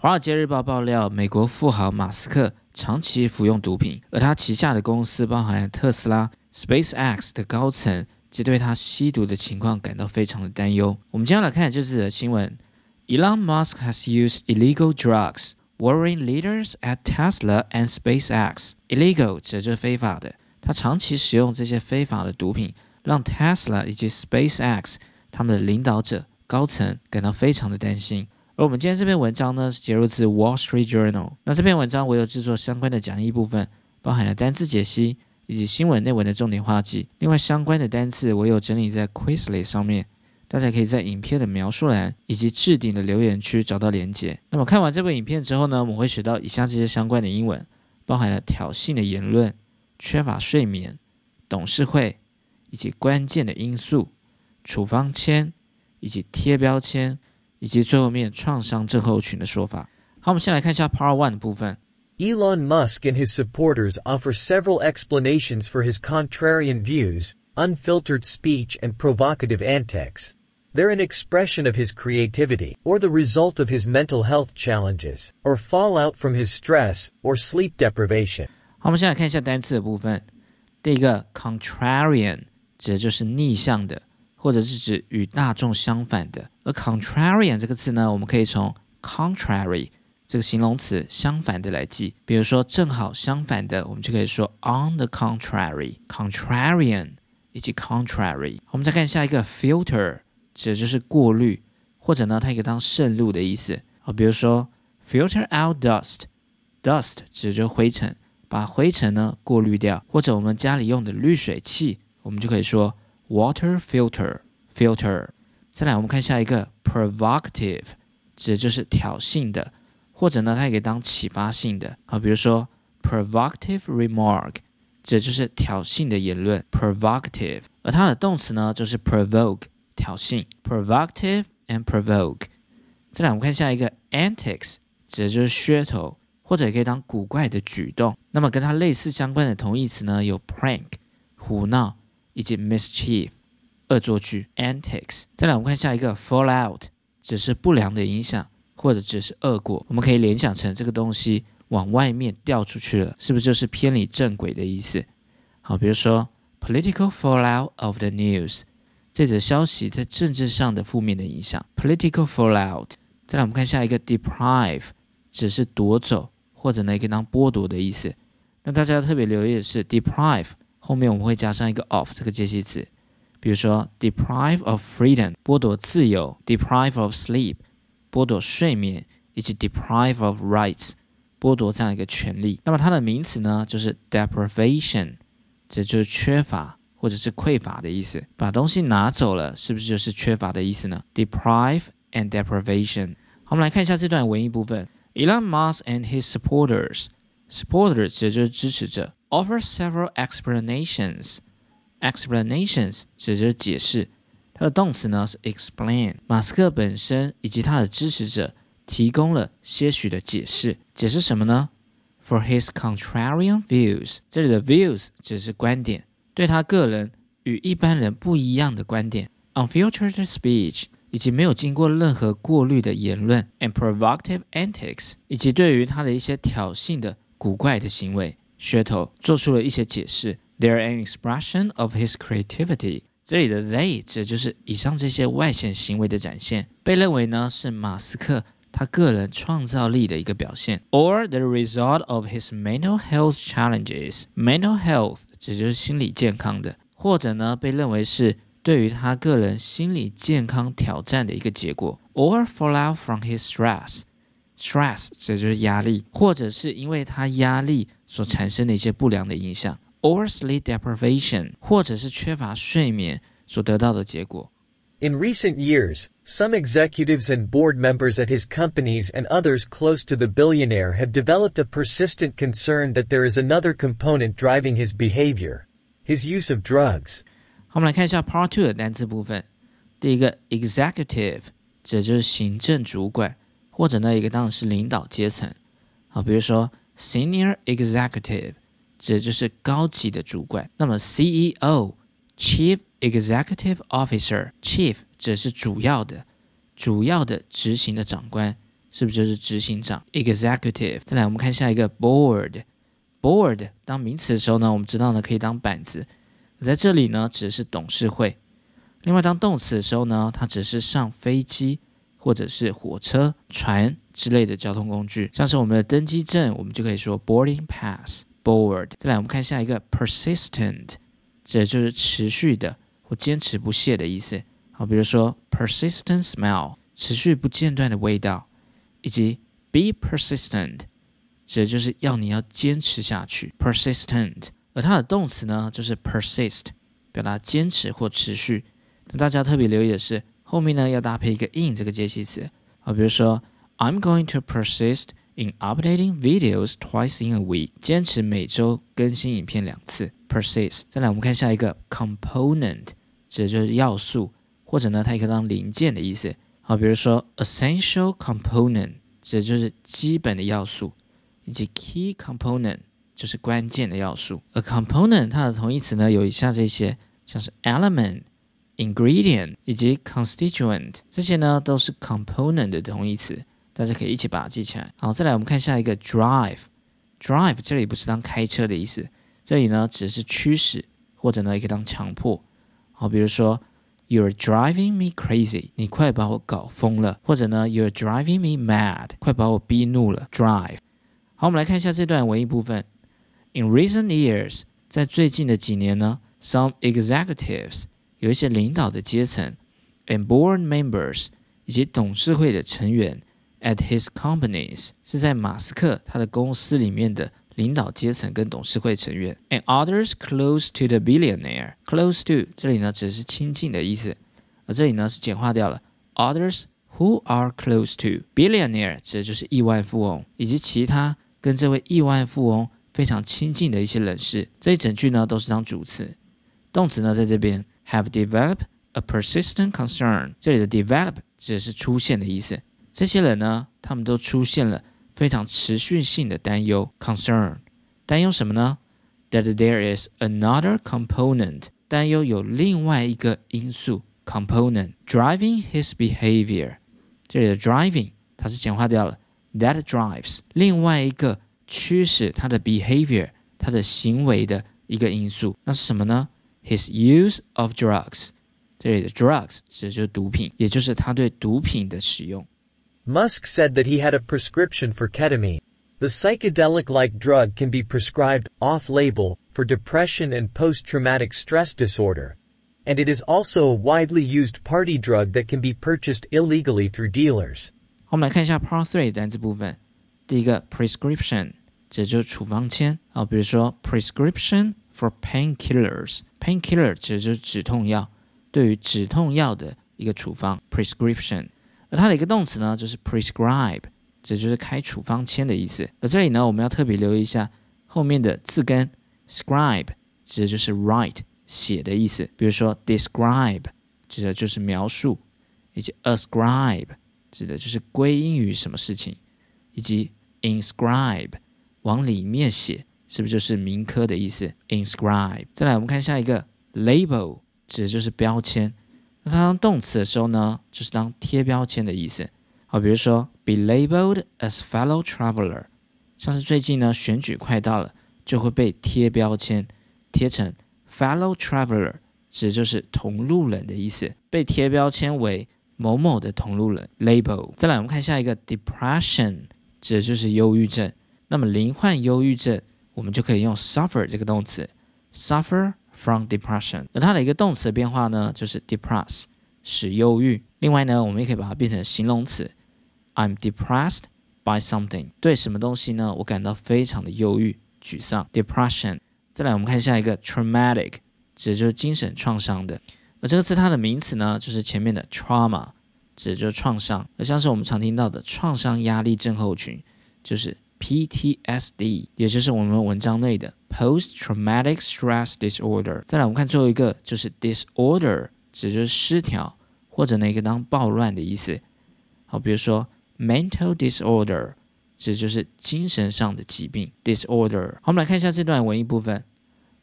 华尔街日报爆料，美国富豪马斯克长期服用毒品，而他旗下的公司包含特斯拉、SpaceX 的高层，皆对他吸毒的情况感到非常的担忧。我们接下来看就是新闻：Elon Musk has used illegal drugs, worrying leaders at Tesla and SpaceX. Illegal 指的是非法的，他长期使用这些非法的毒品，让 Tesla 以及 SpaceX 他们的领导者高层感到非常的担心。而我们今天这篇文章呢，是节录自 Wall Street Journal。那这篇文章我有制作相关的讲义部分，包含了单字解析以及新闻内文的重点话记。另外相关的单词我有整理在 Quizlet 上面，大家可以在影片的描述栏以及置顶的留言区找到连结。那么看完这部影片之后呢，我们会学到以下这些相关的英文，包含了挑衅的言论、缺乏睡眠、董事会以及关键的因素、处方签以及贴标签。以及最后面创伤症候群的说法。好，我们先来看一下 Part One 的部分。Elon Musk and his supporters offer several explanations for his contrarian views, unfiltered speech, and provocative antics. They're an expression of his creativity, or the result of his mental health challenges, or fallout from his stress or sleep deprivation. 好，我们先来看一下单词的部分。第一个 contrarian 指的就是逆向的。 或者是指与大众相反的。而 contrarian 这个词呢，我们可以从 contrary 这个形容词相反的来记。比如说正好相反的，我们就可以说 on the contrary，contrarian 以及 contrary。我们再看下一个 filter，指的就是过滤，或者呢，它也可以当渗入的意思啊。比如说 filter out dust，dust 指的就是灰尘，把灰尘呢过滤掉。或者我们家里用的滤水器，我们就可以说。Water filter filter，再来我们看下一个 provocative，指的就是挑衅的，或者呢它也可以当启发性的啊，比如说 provocative remark，指的就是挑衅的言论 provocative，而它的动词呢就是 provoke 挑衅 provocative and provoke。再来我们看下一个 antics，指的就是噱头，或者也可以当古怪的举动。那么跟它类似相关的同义词呢有 prank 胡闹。以及 mischief 恶作剧 antics。再来，我们看下一个 fallout，只是不良的影响或者只是恶果。我们可以联想成这个东西往外面掉出去了，是不是就是偏离正轨的意思？好，比如说 political fallout of the news，这则消息在政治上的负面的影响。political fallout。再来，我们看下一个 deprive，只是夺走或者呢也可以当剥夺的意思。那大家要特别留意的是 deprive。后面我们会加上一个 of 这个介系词，比如说 deprive of freedom 剥夺自由，deprive of sleep 剥夺睡眠，以及 deprive of rights 剥夺这样一个权利。那么它的名词呢，就是 deprivation，这就是缺乏或者是匮乏的意思。把东西拿走了，是不是就是缺乏的意思呢？deprive and deprivation。好，我们来看一下这段文艺部分。Elon Musk and his supporters，supporters 指的就是支持者。Offer several explanations. Explanations 指就是解释，它的动词呢是 explain。马斯克本身以及他的支持者提供了些许的解释，解释什么呢？For his contrarian views，这里的 views 只是观点，对他个人与一般人不一样的观点。Unfiltered speech 以及没有经过任何过滤的言论，and provocative antics 以及对于他的一些挑衅的古怪的行为。噱头做出了一些解释。They're an expression of his creativity。这里的 they 指的就是以上这些外显行为的展现，被认为呢是马斯克他个人创造力的一个表现，or the result of his mental health challenges。Mental health 指就是心理健康的，或者呢被认为是对于他个人心理健康挑战的一个结果，or fallout from his stress。Stress 指就是压力，或者是因为他压力所产生的一些不良的影响，or sleep deprivation，或者是缺乏睡眠所得到的结果。In recent years, some executives and board members at his companies and others close to the billionaire have developed a persistent concern that there is another component driving his behavior, his use of drugs. 好，我们来看一下 Part Two 的单词部分。第一个 executive 指就是行政主管。 或者呢，一个当然是领导阶层，好，比如说 senior executive 指的就是高级的主管。那么 CEO chief executive officer chief 指的是主要的、主要的执行的长官是不是就是执行长 （executive）？再来，我们看下一个 board。board 当名词的时候呢，我们知道呢可以当板子，在这里呢指的是董事会。另外，当动词的时候呢，它只是上飞机或者是火车、船之类的交通工具，像是我们的登机证，我们就可以说 boarding pass board。再来，我们看下一个 persistent，指的就是持续的或坚持不懈的意思。好，比如说 persistent smell，持续不间断的味道，以及 be persistent，指的就是要你要坚持下去 persistent。而它的动词呢，就是 persist，表达坚持或持续。那大家特别留意的是，后面呢要搭配一个 in 这个介系词啊，比如说 I'm going to persist in updating videos twice in a week，坚持每周更新影片两次，persist。再来我们看下一个 component，指的就是要素，或者呢它也可以当零件的意思啊，比如说 essential component，指的就是基本的要素，以及 key component 就是关键的要素。A component 它的同义词呢有以下这些，像是 element。Ingredient 以及 constituent 这些呢都是 component 的同义词，大家可以一起把它记起来。好，再来我们看下一个 drive。drive 这里不是当开车的意思，这里呢只是驱使，或者呢也可以当强迫。好，比如说 You're driving me crazy，你快把我搞疯了，或者呢 You're driving me mad，快把我逼怒了。drive。好，我们来看一下这段文艺部分。In recent years，在最近的几年呢，some executives 有一些领导的阶层，and board members 以及董事会的成员，at his companies 是在马斯克他的公司里面的领导阶层跟董事会成员，and others close to the billionaire。close to 这里呢只是亲近的意思，而这里呢是简化掉了，others who are close to billionaire 指的就是亿万富翁以及其他跟这位亿万富翁非常亲近的一些人士。这一整句呢都是当主词，动词呢在这边。Have developed a persistent concern。这里的 develop 指的是出现的意思。这些人呢，他们都出现了非常持续性的担忧 concern。担忧什么呢？That there is another component。担忧有另外一个因素 component driving his behavior。这里的 driving 它是简化掉了，that drives 另外一个驱使他的 behavior 他的行为的一个因素，那是什么呢 ？his use of drugs，这里的 drugs 指的就是毒品，也就是他对毒品的使用。Musk said that he had a prescription for ketamine. The psychedelic-like drug can be prescribed off-label for depression and post-traumatic stress disorder. And it is also a widely used party drug that can be purchased illegally through dealers. 我们来看一下 Part Three 单词部分。第一个 prescription 指就是处方签啊，比如说 prescription for painkillers。painkiller 指的就是止痛药，对于止痛药的一个处方 prescription。而它的一个动词呢，就是 prescribe，指的就是开处方签的意思。而这里呢，我们要特别留意一下后面的字根 scribe，指的就是 write 写的意思。比如说 describe，指的就是描述，以及 ascribe，指的就是归因于什么事情，以及 inscribe，往里面写。是不是就是铭刻的意思？inscribe。再来，我们看下一个 label，指的就是标签。那它当动词的时候呢，就是当贴标签的意思。好，比如说 be labeled as fellow traveler，像是最近呢选举快到了，就会被贴标签，贴成 fellow traveler，指的就是同路人的意思，被贴标签为某某的同路人。label。再来，我们看下一个 depression，指的就是忧郁症。那么罹患忧郁症。我们就可以用 suffer 这个动词，suffer from depression。而它的一个动词变化呢，就是 depress，使忧郁。另外呢，我们也可以把它变成形容词，I'm depressed by something。对什么东西呢？我感到非常的忧郁、沮丧。depression。再来，我们看下一个 traumatic，指的就是精神创伤的。而这个词它的名词呢，就是前面的 trauma，指的就是创伤。而像是我们常听到的创伤压力症候群，就是。PTSD，也就是我们文章内的 Post Traumatic Stress Disorder。再来，我们看最后一个，就是 disorder，指就是失调或者那个当暴乱的意思。好，比如说 mental disorder，指就是精神上的疾病 disorder。好，我们来看一下这段文艺部分。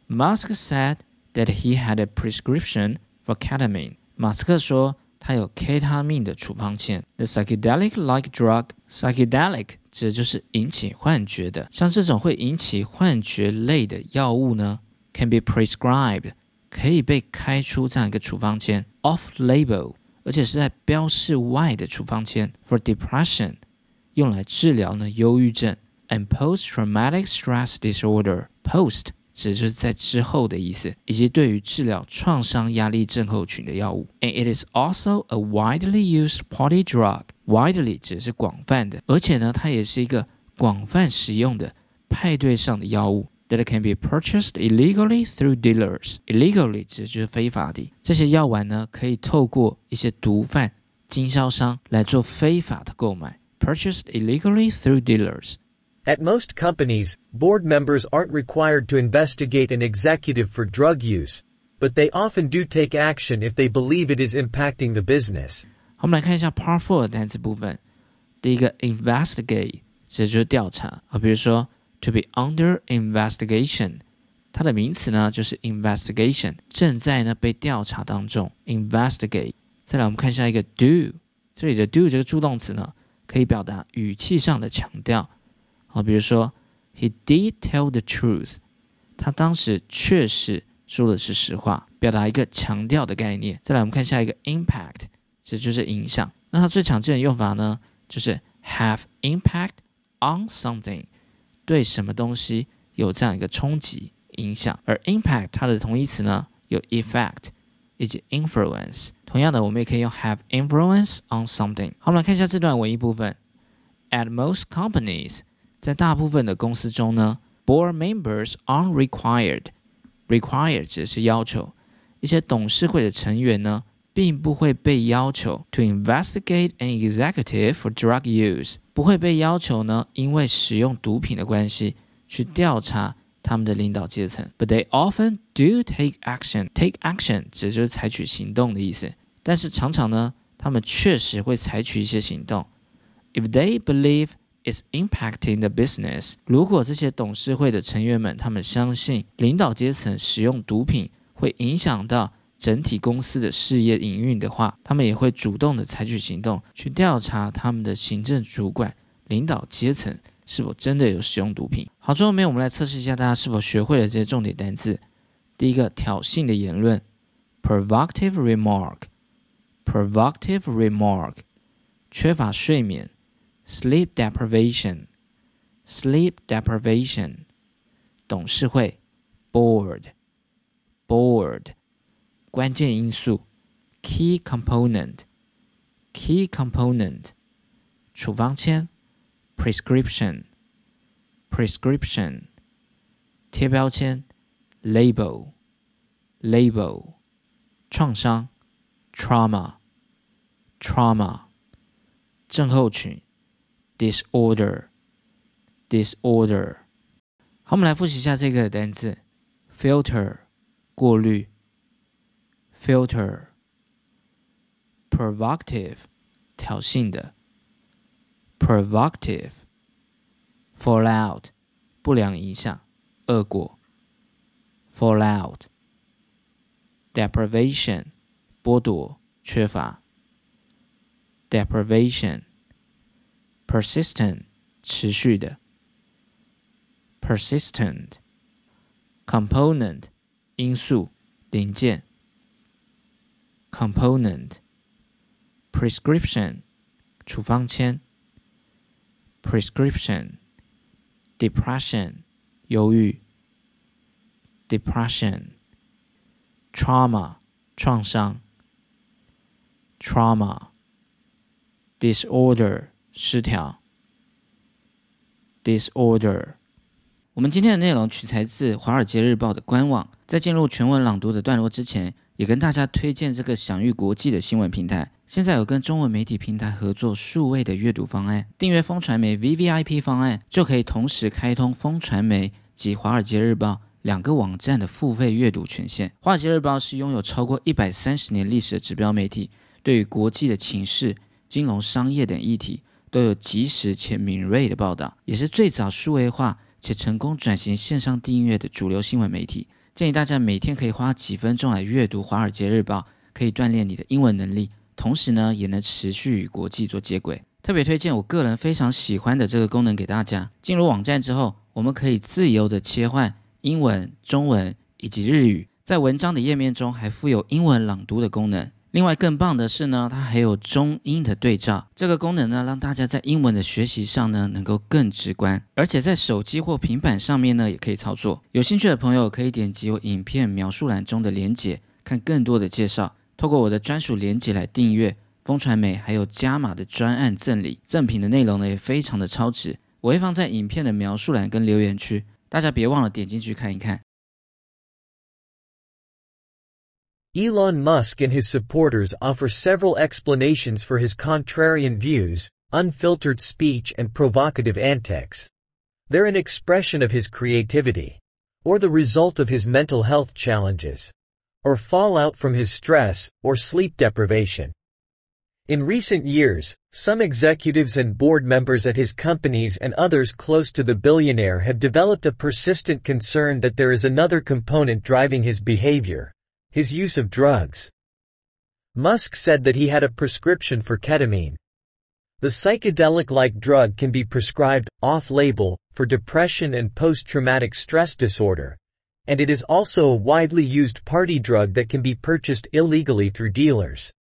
Musk said that he had a prescription for ketamine。马斯克说它有 K 他命的处方签。The psychedelic-like drug，psychedelic 指的就是引起幻觉的，像这种会引起幻觉类的药物呢，can be prescribed，可以被开出这样一个处方签，off-label，而且是在标示外的处方签，for depression，用来治疗呢忧郁症，and post-traumatic stress disorder，post。指就是在之后的意思，以及对于治疗创伤压力症候群的药物。And it is also a widely used party drug. Widely 指的是广泛的，而且呢，它也是一个广泛使用的派对上的药物。That can be purchased illegally through dealers. Illegally 指的就是非法的。这些药丸呢，可以透过一些毒贩、经销商来做非法的购买。Purchased illegally through dealers. At most companies, board members aren't required to investigate an executive for drug use, but they often do take action if they believe it is impacting the business. 我们来看一下 Part Four 的单词部分。第一个 investigate 指就是调查啊，比如说 to be under investigation，它的名词呢就是 investigation，正在呢被调查当中。investigate。再来我们看下一个 do，这里的 do 这个助动词呢，可以表达语气上的强调。 啊，比如说，He did tell the truth，他当时确实说的是实话，表达一个强调的概念。再来，我们看下一个 impact，这就是影响。那它最常见的用法呢，就是 have impact on something，对什么东西有这样一个冲击影响。而 impact 它的同义词呢，有 effect 以及 influence。同样的，我们也可以用 have influence on something。好，我们来看一下这段文艺部分。At most companies。在大部分的公司中呢，board members aren't required。required 指的是要求，一些董事会的成员呢，并不会被要求 to investigate an executive for drug use，不会被要求呢，因为使用毒品的关系去调查他们的领导阶层。But they often do take action。take action 指的就是采取行动的意思，但是常常呢，他们确实会采取一些行动。If they believe is impacting the business。如果这些董事会的成员们他们相信领导阶层使用毒品会影响到整体公司的事业营运的话，他们也会主动的采取行动去调查他们的行政主管、领导阶层是否真的有使用毒品。好，最后面我们来测试一下大家是否学会了这些重点单词。第一个，挑衅的言论，provocative remark，provocative remark，缺乏睡眠。sleep deprivation, sleep deprivation，董事会，board, board，关键因素，key component, key component，处方签，prescription, prescription，贴标签，label, label，创伤，trauma, trauma，症候群。 disorder disorder。好，我们来复习一下这个单词：filter 过滤，filter provocative 挑衅的，provocative fallout 不良影响、恶果，fallout deprivation 剥夺、缺乏，deprivation。 persistent 持续的，persistent component 因素零件，component prescription 处方签，prescription depression 忧郁，depression trauma 创伤，trauma disorder 失调，disorder。我们今天的内容取材自《华尔街日报》的官网。在进入全文朗读的段落之前，也跟大家推荐这个享誉国际的新闻平台。现在有跟中文媒体平台合作数位的阅读方案，订阅风传媒 VVIP 方案，就可以同时开通风传媒及《华尔街日报》两个网站的付费阅读权限。《华尔街日报》是拥有超过一百三十年历史的指标媒体，对于国际的情势、金融、商业等议题。都有及时且敏锐的报道，也是最早数位化且成功转型线上订阅的主流新闻媒体。建议大家每天可以花几分钟来阅读《华尔街日报》，可以锻炼你的英文能力，同时呢，也能持续与国际做接轨。特别推荐我个人非常喜欢的这个功能给大家。进入网站之后，我们可以自由的切换英文、中文以及日语，在文章的页面中还附有英文朗读的功能。另外更棒的是呢，它还有中英的对照。这个功能呢，让大家在英文的学习上呢，能够更直观，而且在手机或平板上面呢，也可以操作。有兴趣的朋友可以点击我影片描述栏中的连结，看更多的介绍。透过我的专属连结来订阅。风传媒还有加码的专案赠礼，赠品的内容呢也非常的超值，我会放在影片的描述栏跟留言区，大家别忘了点进去看一看。Elon Musk and his supporters offer several explanations for his contrarian views, unfiltered speech and provocative antics. They're an expression of his creativity, or the result of his mental health challenges, or fallout from his stress or sleep deprivation. In recent years, some executives and board members at his companies and others close to the billionaire have developed a persistent concern that there is another component driving his behavior, his use of drugs. Musk said that he had a prescription for ketamine. The psychedelic-like drug can be prescribed, off-label, for depression and post-traumatic stress disorder, and it is also a widely used party drug that can be purchased illegally through dealers.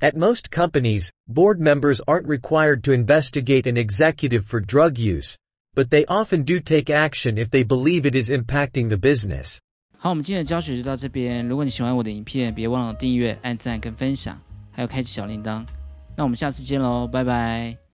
At most companies, board members aren't required to investigate an executive for drug use, but they often do take action if they believe it is impacting the business. 好，我们今天的教学就到这边。如果你喜欢我的影片，别忘了订阅、按赞跟分享，还有开启小铃铛。那我们下次见喽，拜拜。